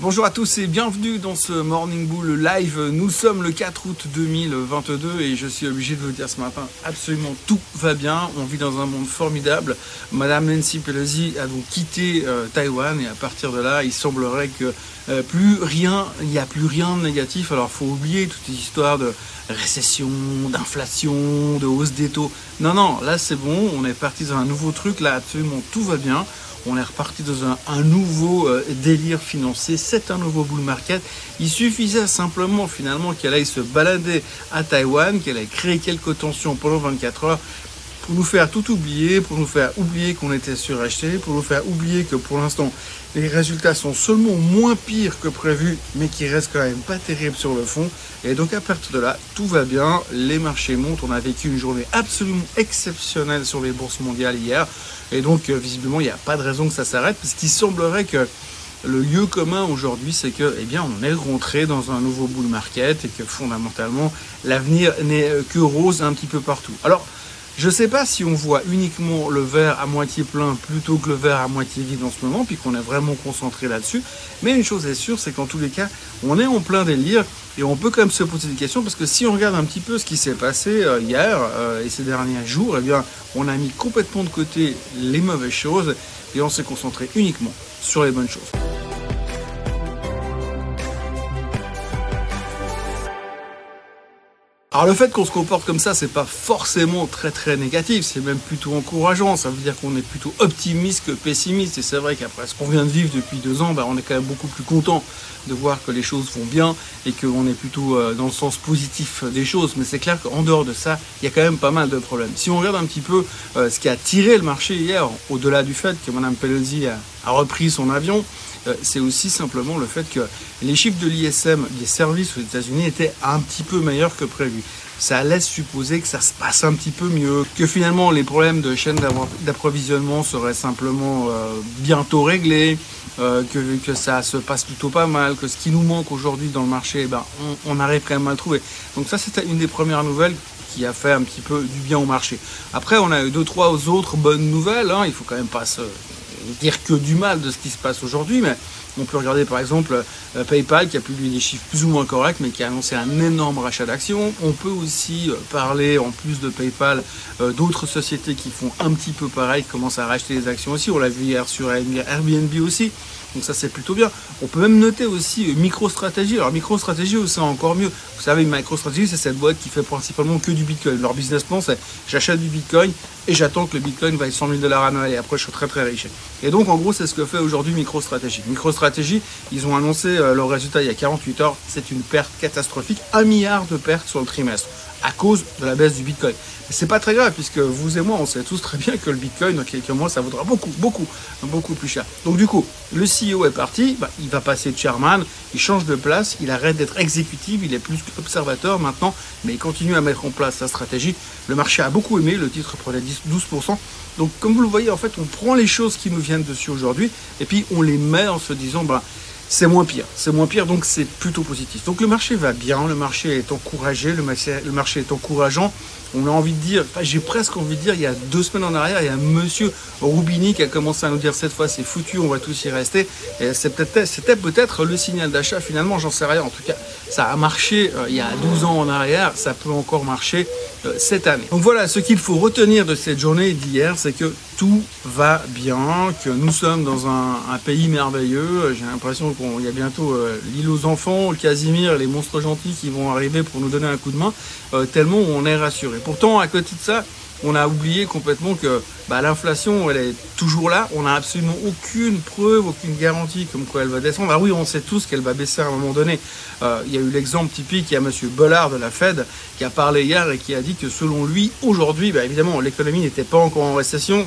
Bonjour à tous et bienvenue dans ce Morning Bull live. Nous sommes le 4 août 2022 et je suis obligé de vous dire ce matin, absolument tout va bien. On vit dans un monde formidable. Madame Nancy Pelosi a donc quitté euh, Taïwan et à partir de là, il semblerait que euh, plus rien, il n'y a plus rien de négatif. Alors faut oublier toutes les histoires de récession, d'inflation, de hausse des taux. Non, non, là c'est bon, on est parti dans un nouveau truc, là absolument tout va bien on est reparti dans un, nouveau euh, délire financier, c'est un nouveau bull market. Il suffisait simplement finalement qu'elle aille se balader à Taïwan, qu'elle ait créé quelques tensions pendant 24 heures pour nous faire tout oublier, pour nous faire oublier qu'on était suracheté, pour nous faire oublier que pour l'instant les résultats sont seulement moins pires que prévu, mais qui restent quand même pas terribles sur le fond. Et donc à partir de là, tout va bien, les marchés montent, on a vécu une journée absolument exceptionnelle sur les bourses mondiales hier, et donc euh, visiblement il n'y a pas de raison que ça s'arrête, parce qu'il semblerait que le lieu commun aujourd'hui, c'est que, eh bien, on est rentré dans un nouveau bull market et que fondamentalement, l'avenir n'est que rose un petit peu partout. Alors, je ne sais pas si on voit uniquement le verre à moitié plein plutôt que le verre à moitié vide en ce moment, puis qu'on est vraiment concentré là-dessus. Mais une chose est sûre, c'est qu'en tous les cas, on est en plein délire et on peut quand même se poser des questions parce que si on regarde un petit peu ce qui s'est passé euh, hier euh, et ces derniers jours, eh bien, on a mis complètement de côté les mauvaises choses et on s'est concentré uniquement sur les bonnes choses. Alors le fait qu'on se comporte comme ça, c'est pas forcément très très négatif, c'est même plutôt encourageant. Ça veut dire qu'on est plutôt optimiste que pessimiste. Et c'est vrai qu'après ce qu'on vient de vivre depuis deux ans, bah, on est quand même beaucoup plus content de voir que les choses vont bien et qu'on est plutôt euh, dans le sens positif des choses. Mais c'est clair qu'en dehors de ça, il y a quand même pas mal de problèmes. Si on regarde un petit peu euh, ce qui a tiré le marché hier, au-delà du fait que Mme Pelosi a repris son avion, c'est aussi simplement le fait que les chiffres de l'ISM des services aux États-Unis étaient un petit peu meilleurs que prévu. Ça laisse supposer que ça se passe un petit peu mieux, que finalement les problèmes de chaîne d'approvisionnement seraient simplement euh, bientôt réglés, euh, que, ça se passe plutôt pas mal, que ce qui nous manque aujourd'hui dans le marché, eh ben, on, arrive quand même à le trouver. Donc ça, c'était une des premières nouvelles qui a fait un petit peu du bien au marché. Après, on a eu deux, trois autres bonnes nouvelles. Hein. Il faut quand même pas se dire que du mal de ce qui se passe aujourd'hui, mais on peut regarder par exemple euh, PayPal qui a publié des chiffres plus ou moins corrects, mais qui a annoncé un énorme rachat d'actions. On peut aussi euh, parler, en plus de PayPal, euh, d'autres sociétés qui font un petit peu pareil, qui commencent à racheter des actions aussi. On l'a vu hier sur Airbnb aussi. Donc ça c'est plutôt bien. On peut même noter aussi MicroStrategy. Alors MicroStrategy c'est encore mieux. Vous savez, MicroStrategy c'est cette boîte qui fait principalement que du Bitcoin. Leur business plan c'est j'achète du Bitcoin et j'attends que le Bitcoin vaille 100 000 dollars annuels et après je suis très très riche. Et donc en gros c'est ce que fait aujourd'hui MicroStrategy. MicroStrategy, ils ont annoncé euh, leur résultat il y a 48 heures, c'est une perte catastrophique, un milliard de pertes sur le trimestre à cause de la baisse du Bitcoin. Mais c'est pas très grave puisque vous et moi on sait tous très bien que le Bitcoin dans quelques mois ça vaudra beaucoup beaucoup beaucoup plus cher. Donc du coup le CEO est parti, bah, il va passer de chairman, il change de place, il arrête d'être exécutif, il est plus observateur maintenant, mais il continue à mettre en place sa stratégie. Le marché a beaucoup aimé, le titre prenait 12%. Donc comme vous le voyez, en fait, on prend les choses qui nous viennent dessus aujourd'hui et puis on les met en se disant, bah, c'est moins pire. C'est moins pire, donc c'est plutôt positif. Donc le marché va bien, le marché est encouragé, le marché, est encourageant. On a envie de dire, j'ai presque envie de dire, il y a deux semaines en arrière, il y a monsieur Roubini qui a commencé à nous dire cette fois c'est foutu, on va tous y rester. Et c'était peut-être le signal d'achat finalement, j'en sais rien. En tout cas, ça a marché euh, il y a 12 ans en arrière, ça peut encore marcher euh, cette année. Donc voilà, ce qu'il faut retenir de cette journée d'hier, c'est que tout va bien, que nous sommes dans un, pays merveilleux. J'ai l'impression qu'il y a bientôt euh, l'île aux enfants, le Casimir, les monstres gentils qui vont arriver pour nous donner un coup de main, tellement on est rassuré. Pourtant, à côté de ça, on a oublié complètement que bah, l'inflation, elle est toujours là. On n'a absolument aucune preuve, aucune garantie comme quoi elle va descendre. Ah oui, on sait tous qu'elle va baisser à un moment donné. Euh, il y a eu l'exemple typique, il y a M. Bollard de la Fed qui a parlé hier et qui a dit que selon lui, aujourd'hui, bah, évidemment, l'économie n'était pas encore en récession.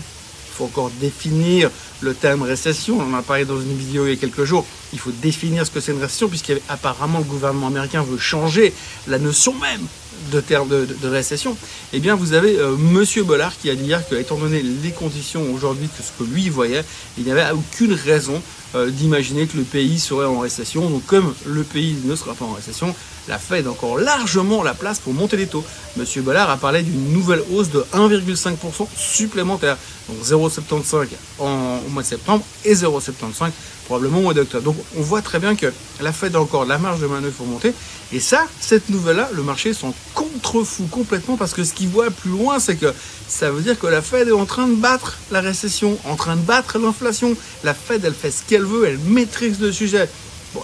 Encore définir le terme récession. On en a parlé dans une vidéo il y a quelques jours. Il faut définir ce que c'est une récession, puisqu'apparemment le gouvernement américain veut changer la notion même de termes de, récession, eh bien vous avez. Euh, Monsieur Bollard qui a dit hier que, étant donné les conditions aujourd'hui que ce que lui voyait, il n'y avait aucune raison euh, d'imaginer que le pays serait en récession. Donc comme le pays ne sera pas en récession, la Fed a encore largement la place pour monter les taux. Monsieur Bollard a parlé d'une nouvelle hausse de 1,5% supplémentaire. Donc 0,75 en mois de septembre et 0,75 probablement au mois d'octobre. Donc on voit très bien que la Fed a encore la marge de manœuvre pour monter. Et ça, cette nouvelle-là, le marché s'en contrefou complètement parce que ce qu'il voit plus loin, c'est que ça veut dire que la Fed est en train de battre la récession, en train de battre l'inflation. La Fed, elle fait ce qu'elle veut, elle maîtrise le sujet.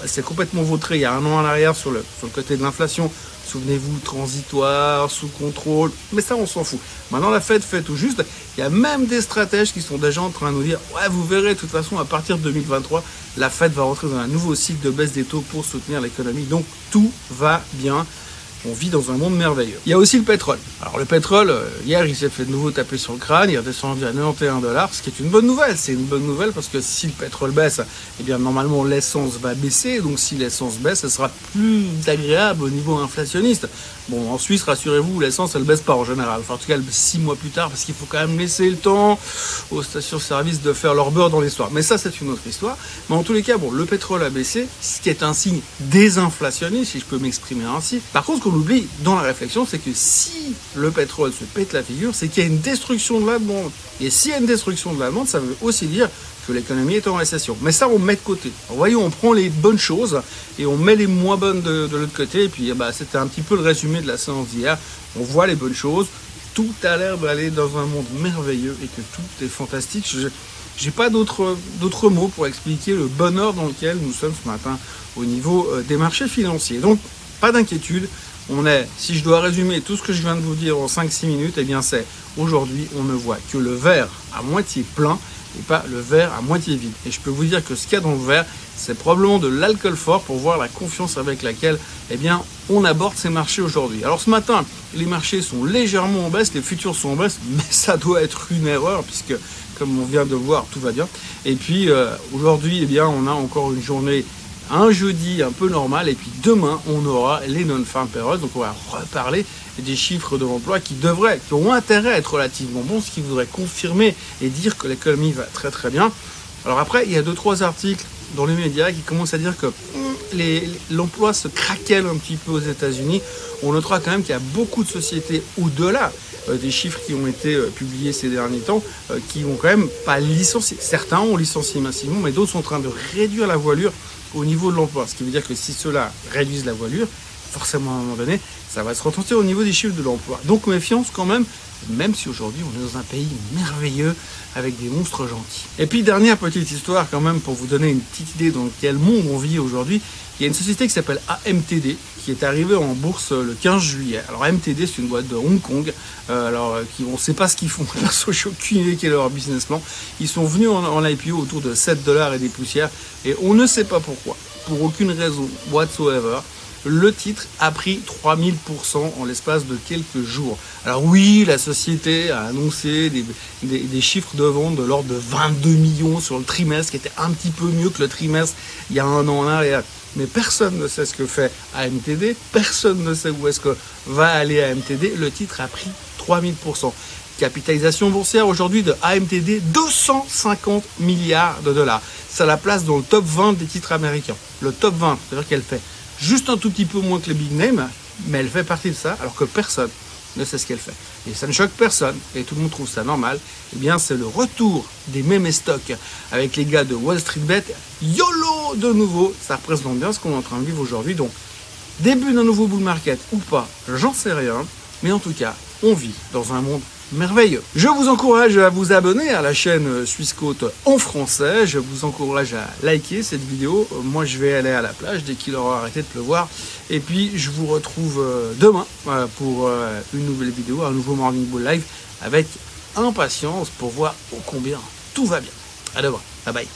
S'est complètement vautrée il y a un an en arrière sur le, sur le côté de l'inflation. Souvenez-vous, transitoire, sous contrôle, mais ça on s'en fout. Maintenant la Fed fait tout juste. Il y a même des stratèges qui sont déjà en train de nous dire ouais vous verrez de toute façon à partir de 2023 la Fed va rentrer dans un nouveau cycle de baisse des taux pour soutenir l'économie. Donc tout va bien on vit dans un monde merveilleux. Il y a aussi le pétrole. Alors le pétrole, euh, hier il s'est fait de nouveau taper sur le crâne, il est redescendu à 91 dollars, ce qui est une bonne nouvelle. C'est une bonne nouvelle parce que si le pétrole baisse, eh bien normalement l'essence va baisser, donc si l'essence baisse, ce sera plus agréable au niveau inflationniste. Bon, en Suisse, rassurez-vous, l'essence elle baisse pas en général. Enfin, en tout cas, elle six mois plus tard parce qu'il faut quand même laisser le temps aux stations-service de faire leur beurre dans l'histoire. Mais ça, c'est une autre histoire. Mais en tous les cas, bon, le pétrole a baissé, ce qui est un signe désinflationniste, si je peux m'exprimer ainsi. Par contre, qu'on oublie dans la réflexion, c'est que si le pétrole se pète la figure, c'est qu'il y a une destruction de la demande. Et s'il y a une destruction de la demande, ça veut aussi dire que l'économie est en récession. Mais ça, on met de côté. Alors, voyons, on prend les bonnes choses et on met les moins bonnes de, l'autre côté. Et puis, bah, c'était un petit peu le résumé de la séance d'hier. On voit les bonnes choses. Tout a l'air d'aller dans un monde merveilleux et que tout est fantastique. Je n'ai pas d'autres mots pour expliquer le bonheur dans lequel nous sommes ce matin au niveau euh, des marchés financiers. Donc, pas d'inquiétude. On est, si je dois résumer tout ce que je viens de vous dire en 5-6 minutes, eh bien c'est aujourd'hui on ne voit que le verre à moitié plein et pas le verre à moitié vide. Et je peux vous dire que ce qu'il y a dans le verre, c'est probablement de l'alcool fort pour voir la confiance avec laquelle eh bien, on aborde ces marchés aujourd'hui. Alors ce matin, les marchés sont légèrement en baisse, les futurs sont en baisse, mais ça doit être une erreur puisque comme on vient de voir, tout va bien. Et puis euh, aujourd'hui, eh bien, on a encore une journée un jeudi un peu normal et puis demain on aura les non-farm payrolls donc on va reparler des chiffres de l'emploi qui devraient, qui ont intérêt à être relativement bons, ce qui voudrait confirmer et dire que l'économie va très très bien. Alors après, il y a deux trois articles dans les médias qui commencent à dire que hum, l'emploi se craquelle un petit peu aux États-Unis. On notera quand même qu'il y a beaucoup de sociétés au-delà euh, des chiffres qui ont été euh, publiés ces derniers temps euh, qui ont quand même pas licencié. Certains ont licencié massivement, mais d'autres sont en train de réduire la voilure au niveau de l'emploi. Ce qui veut dire que si cela réduise la voilure, forcément à un moment donné, ça va se retentir au niveau des chiffres de l'emploi. Donc méfiance quand même, même si aujourd'hui on est dans un pays merveilleux avec des monstres gentils. Et puis dernière petite histoire quand même pour vous donner une petite idée dans quel monde on vit aujourd'hui. Il y a une société qui s'appelle AMTD qui est arrivée en bourse le 15 juillet. Alors AMTD c'est une boîte de Hong Kong. Euh, alors qui, on ne sait pas ce qu'ils font. Perso je aucune idée quel est leur business plan. Ils sont venus en, en IPO autour de 7 dollars et des poussières et on ne sait pas pourquoi. Pour aucune raison whatsoever le titre a pris 3000% en l'espace de quelques jours. Alors oui, la société a annoncé des, chiffres de vente de l'ordre de 22 millions sur le trimestre, qui était un petit peu mieux que le trimestre il y a un an en arrière. Mais personne ne sait ce que fait AMTD, personne ne sait où est-ce que va aller AMTD. Le titre a pris 3000%. Capitalisation boursière aujourd'hui de AMTD, 250 milliards de dollars. Ça la place dans le top 20 des titres américains. Le top 20, c'est-à-dire qu'elle fait juste un tout petit peu moins que les big names, mais elle fait partie de ça, alors que personne ne sait ce qu'elle fait. Et ça ne choque personne, et tout le monde trouve ça normal. Eh bien, c'est le retour des mêmes stocks avec les gars de Wall Street Bet. YOLO de nouveau, ça représente bien ce qu'on est en train de vivre aujourd'hui. Donc, début d'un nouveau bull market ou pas, j'en sais rien. Mais en tout cas, on vit dans un monde merveilleux. Je vous encourage à vous abonner à la chaîne Suisse Côte en français. Je vous encourage à liker cette vidéo. Moi, je vais aller à la plage dès qu'il aura arrêté de pleuvoir. Et puis, je vous retrouve euh, demain euh, pour euh, une nouvelle vidéo, un nouveau Morning Bull Live avec impatience pour voir combien tout va bien. À demain. Bye bye.